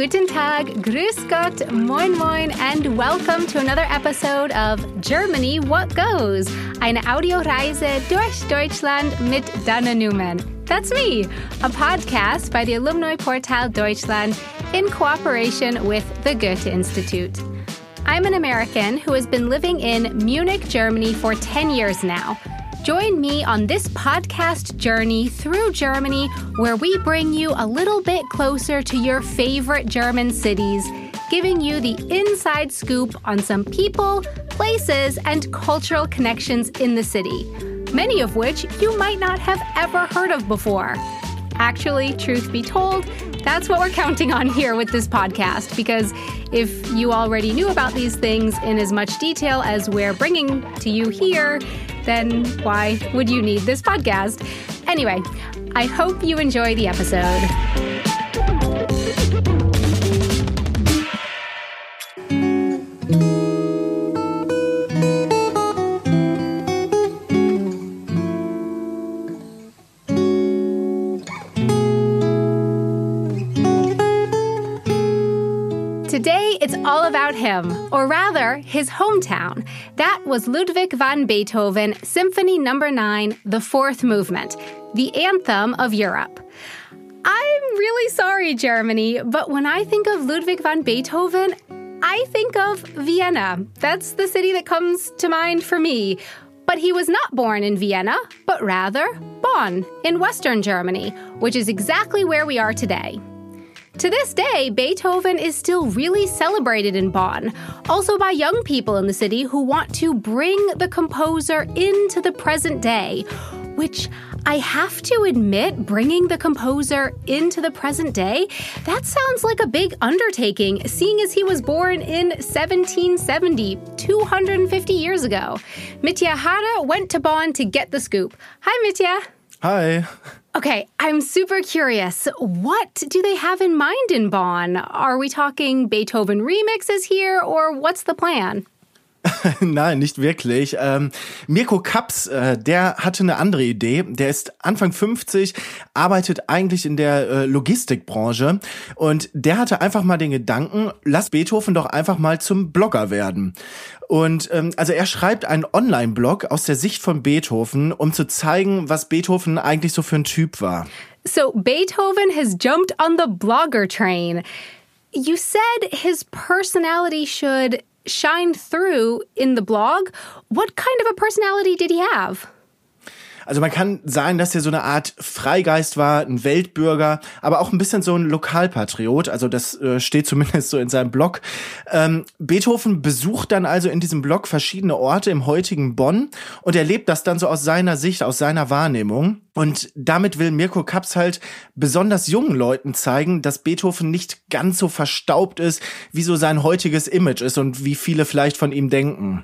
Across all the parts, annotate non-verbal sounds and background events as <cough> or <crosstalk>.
guten Tag, grüß Gott, moin moin, and welcome to another episode of Germany What Goes, eine Audioreise durch Deutschland mit Dana Newman. That's me, a podcast by the Alumni Portal Deutschland in cooperation with the Goethe Institute. I'm an American who has been living in Munich, Germany for 10 years now. Join me on this podcast journey through Germany, where we bring you a little bit closer to your favorite German cities, giving you the inside scoop on some people, places, and cultural connections in the city, many of which you might not have ever heard of before. Actually, truth be told, that's what we're counting on here with this podcast because if you already knew about these things in as much detail as we're bringing to you here, then why would you need this podcast? Anyway, I hope you enjoy the episode. Him, or rather, his hometown. That was Ludwig van Beethoven, Symphony Number no. 9, the fourth movement, the anthem of Europe. I'm really sorry, Germany, but when I think of Ludwig van Beethoven, I think of Vienna. That's the city that comes to mind for me. But he was not born in Vienna, but rather Bonn, in Western Germany, which is exactly where we are today. To this day, Beethoven is still really celebrated in Bonn, also by young people in the city who want to bring the composer into the present day, which I have to admit, bringing the composer into the present day, that sounds like a big undertaking, seeing as he was born in 1770, 250 years ago. Mitya Hara went to Bonn to get the scoop. Hi, Mitya. Hi. Okay, I'm super curious. What do they have in mind in Bonn? Are we talking Beethoven remixes here, or what's the plan? <laughs> Nein, nicht wirklich. Ähm, Mirko Kaps, äh, der hatte eine andere Idee. Der ist Anfang 50, arbeitet eigentlich in der äh, Logistikbranche und der hatte einfach mal den Gedanken, lass Beethoven doch einfach mal zum Blogger werden. Und ähm, also er schreibt einen Online-Blog aus der Sicht von Beethoven, um zu zeigen, was Beethoven eigentlich so für ein Typ war. So Beethoven has jumped on the blogger train. You said his personality should shine through in the blog. What kind of a personality did he have? Also man kann sagen, dass er so eine Art Freigeist war, ein Weltbürger, aber auch ein bisschen so ein Lokalpatriot. Also das äh, steht zumindest so in seinem Blog. Ähm, Beethoven besucht dann also in diesem Blog verschiedene Orte im heutigen Bonn und erlebt das dann so aus seiner Sicht, aus seiner Wahrnehmung. Und damit will Mirko Kaps halt besonders jungen Leuten zeigen, dass Beethoven nicht ganz so verstaubt ist, wie so sein heutiges Image ist und wie viele vielleicht von ihm denken.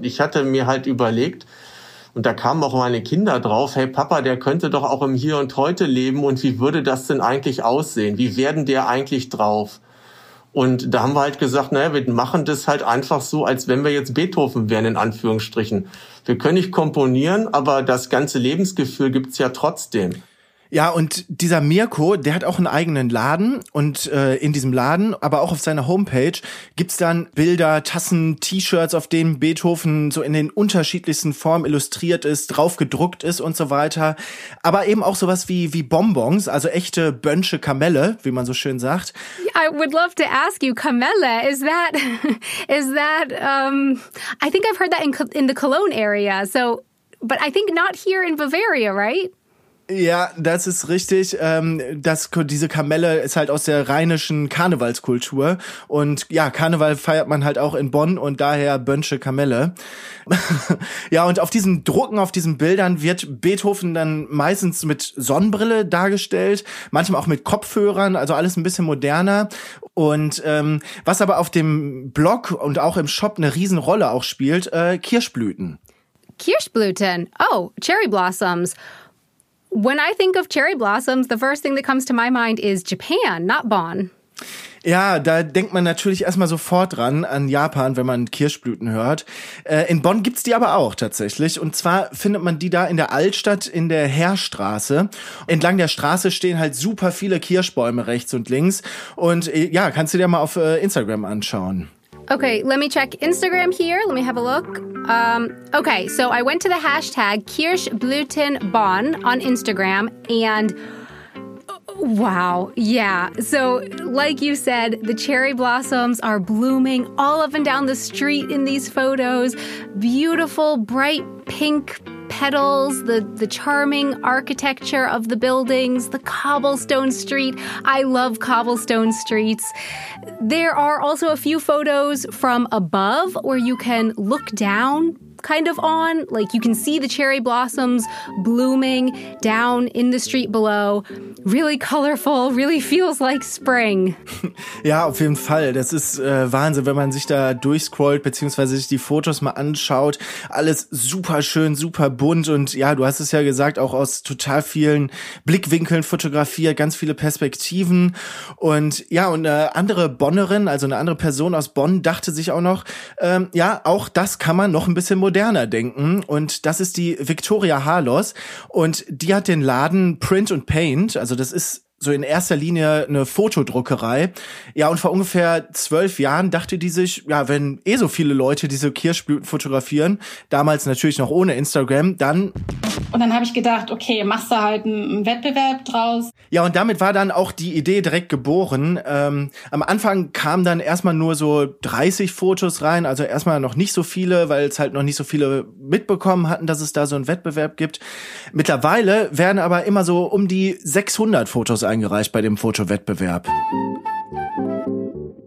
Ich hatte mir halt überlegt, und da kamen auch meine Kinder drauf, hey Papa, der könnte doch auch im Hier und Heute leben und wie würde das denn eigentlich aussehen? Wie werden der eigentlich drauf? Und da haben wir halt gesagt, naja, wir machen das halt einfach so, als wenn wir jetzt Beethoven wären, in Anführungsstrichen. Wir können nicht komponieren, aber das ganze Lebensgefühl gibt's ja trotzdem. Ja, und dieser Mirko, der hat auch einen eigenen Laden und äh, in diesem Laden, aber auch auf seiner Homepage gibt's dann Bilder, Tassen, T-Shirts, auf denen Beethoven so in den unterschiedlichsten Formen illustriert ist, drauf gedruckt ist und so weiter. Aber eben auch sowas wie wie Bonbons, also echte Bönsche Kamelle, wie man so schön sagt. I would love to ask you, Kamelle, is that <laughs> is that um I think I've heard that in in the Cologne area. So, but I think not here in Bavaria, right? Ja, das ist richtig. Ähm, das, diese Kamelle ist halt aus der rheinischen Karnevalskultur. Und ja, Karneval feiert man halt auch in Bonn und daher Bönsche Kamelle. <laughs> ja, und auf diesen Drucken, auf diesen Bildern wird Beethoven dann meistens mit Sonnenbrille dargestellt, manchmal auch mit Kopfhörern, also alles ein bisschen moderner. Und ähm, was aber auf dem Blog und auch im Shop eine Riesenrolle auch spielt, äh, Kirschblüten. Kirschblüten. Oh, cherry blossoms. When I think of cherry blossoms, the first thing that comes to my mind is Japan, not Bonn. Ja, da denkt man natürlich erstmal sofort dran an Japan, wenn man Kirschblüten hört. Äh, in Bonn gibt's die aber auch tatsächlich. Und zwar findet man die da in der Altstadt in der Heerstraße. Entlang der Straße stehen halt super viele Kirschbäume rechts und links. Und äh, ja, kannst du dir mal auf äh, Instagram anschauen. Okay, let me check Instagram here. Let me have a look. Um, okay, so I went to the hashtag Kirschblütenbonn on Instagram and Wow. Yeah. So, like you said, the cherry blossoms are blooming all up and down the street in these photos. Beautiful, bright pink petals, the, the charming architecture of the buildings, the cobblestone street. I love cobblestone streets. There are also a few photos from above where you can look down kind of on. Like you can see the cherry blossoms blooming down in the street below. Really colorful, really feels like spring. <laughs> Ja, auf jeden Fall. Das ist äh, Wahnsinn, wenn man sich da durchscrollt, beziehungsweise sich die Fotos mal anschaut. Alles super schön, super bunt und ja, du hast es ja gesagt, auch aus total vielen Blickwinkeln fotografiert, ganz viele Perspektiven. Und ja, und eine andere Bonnerin, also eine andere Person aus Bonn, dachte sich auch noch, ähm, ja, auch das kann man noch ein bisschen moderner moderner denken. Und das ist die Victoria Harlos und die hat den Laden Print und Paint, also das ist so in erster Linie eine Fotodruckerei. Ja, und vor ungefähr zwölf Jahren dachte die sich, ja, wenn eh so viele Leute diese Kirschblüten fotografieren, damals natürlich noch ohne Instagram, dann und dann habe ich gedacht, okay, machst du halt einen Wettbewerb draus. Ja, und damit war dann auch die Idee direkt geboren. Ähm, am Anfang kamen dann erstmal nur so 30 Fotos rein, also erstmal noch nicht so viele, weil es halt noch nicht so viele mitbekommen hatten, dass es da so einen Wettbewerb gibt. Mittlerweile werden aber immer so um die 600 Fotos eingereicht bei dem Fotowettbewerb.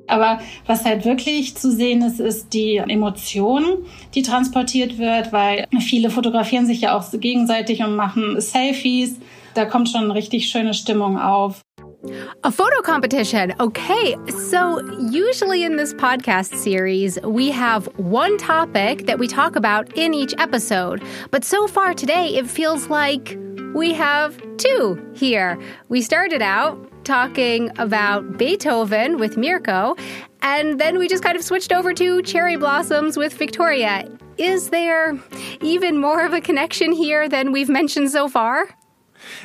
Aber was halt wirklich zu sehen ist, ist die Emotion, die transportiert wird, weil viele fotografieren sich ja auch gegenseitig und machen Selfies. Da kommt schon eine richtig schöne Stimmung auf. A photo competition. Okay, so usually in this podcast series, we have one topic that we talk about in each episode. But so far today, it feels like we have two here. We started out talking about Beethoven with Mirko, and then we just kind of switched over to cherry blossoms with Victoria. Is there even more of a connection here than we've mentioned so far?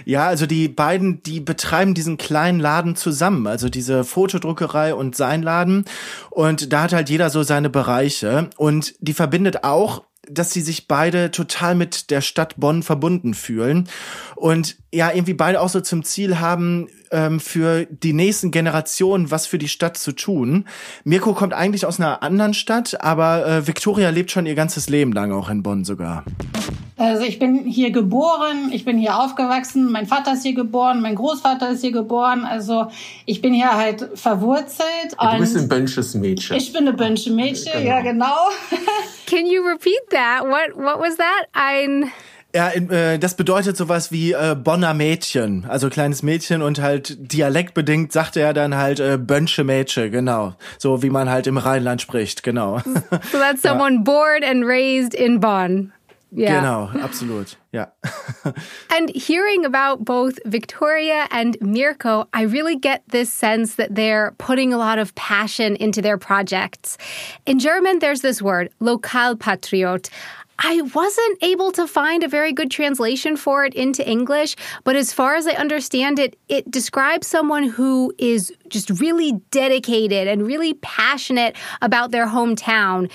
Ja, also die beiden, die betreiben diesen kleinen Laden zusammen, also diese Fotodruckerei und sein Laden. Und da hat halt jeder so seine Bereiche. Und die verbindet auch dass sie sich beide total mit der Stadt Bonn verbunden fühlen und ja irgendwie beide auch so zum Ziel haben, ähm, für die nächsten Generationen was für die Stadt zu tun. Mirko kommt eigentlich aus einer anderen Stadt, aber äh, Victoria lebt schon ihr ganzes Leben lang auch in Bonn sogar. Also ich bin hier geboren, ich bin hier aufgewachsen, mein Vater ist hier geboren, mein Großvater ist hier geboren, also ich bin hier halt verwurzelt. du bist ein Bönsches Mädchen. Ich bin ein Bönsche Mädchen, genau. ja genau. <laughs> Can you repeat that? What what was that? Ein ja, äh, das bedeutet sowas wie äh, Bonner Mädchen, also kleines Mädchen und halt dialektbedingt sagte er dann halt äh, Bönsche Mädchen, genau. So wie man halt im Rheinland spricht, genau. So that's <laughs> someone ja. born and raised in Bonn. Yeah. Genau, absolut. Yeah. <laughs> and hearing about both Victoria and Mirko, I really get this sense that they're putting a lot of passion into their projects. In German, there's this word, Lokalpatriot. I wasn't able to find a very good translation for it into English, but as far as I understand it, it describes someone who is just really dedicated and really passionate about their hometown.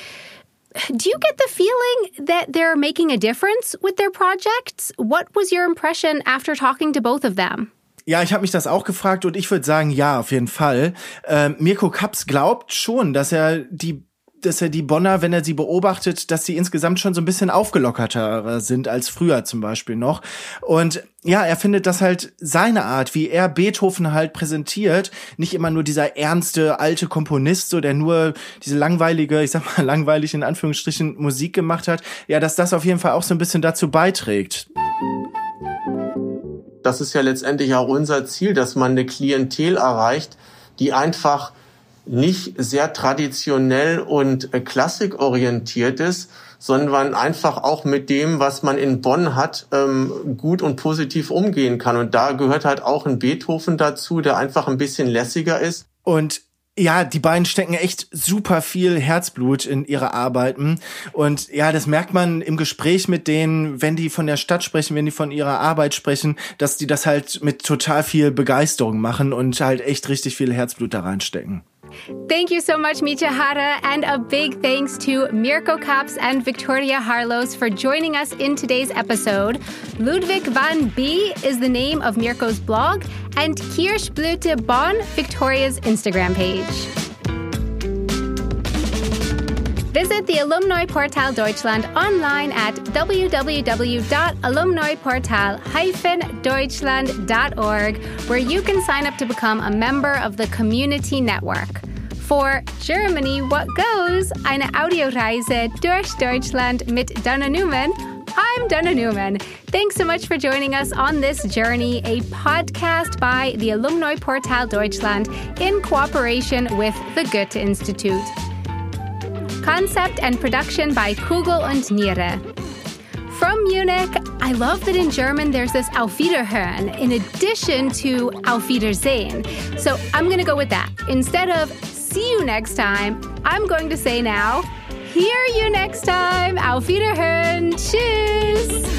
Do you get the feeling that they're making a difference with their projects? What was your impression after talking to both of them? Ja, ich habe mich das auch gefragt und ich würde sagen, ja, auf jeden Fall. Ähm, Mirko Kaps glaubt schon, dass er die dass er die Bonner, wenn er sie beobachtet, dass sie insgesamt schon so ein bisschen aufgelockerter sind als früher zum Beispiel noch. Und ja, er findet das halt seine Art, wie er Beethoven halt präsentiert, nicht immer nur dieser ernste alte Komponist, so der nur diese langweilige, ich sag mal <laughs> langweilig in Anführungsstrichen Musik gemacht hat. Ja, dass das auf jeden Fall auch so ein bisschen dazu beiträgt. Das ist ja letztendlich auch unser Ziel, dass man eine Klientel erreicht, die einfach nicht sehr traditionell und äh, klassikorientiert ist, sondern einfach auch mit dem, was man in Bonn hat, ähm, gut und positiv umgehen kann. Und da gehört halt auch ein Beethoven dazu, der einfach ein bisschen lässiger ist. Und Ja, die beiden stecken echt super viel Herzblut in ihre Arbeiten. Und ja, das merkt man im Gespräch mit denen, wenn die von der Stadt sprechen, wenn die von ihrer Arbeit sprechen, dass die das halt mit total viel Begeisterung machen und halt echt richtig viel Herzblut da reinstecken. Thank you so much, Micha Hara, and a big thanks to Mirko Kaps and Victoria Harlos for joining us in today's episode. Ludwig van B is the name of Mirko's blog, and Kirschblüte Bonn, Victoria's Instagram page. Visit the Alumni Portal Deutschland online at www.alumniportal-deutschland.org, where you can sign up to become a member of the community network. For Germany, what goes? Eine Audioreise durch Deutschland mit Dana Newman. I'm Dana Newman. Thanks so much for joining us on this journey, a podcast by the Alumni Portal Deutschland in cooperation with the Goethe Institute. Concept and production by Kugel und Niere. From Munich, I love that in German there's this Auf Wiederhören in addition to Auf Wiedersehen. So I'm going to go with that. Instead of see you next time, I'm going to say now, hear you next time. Auf Wiederhören. Tschüss.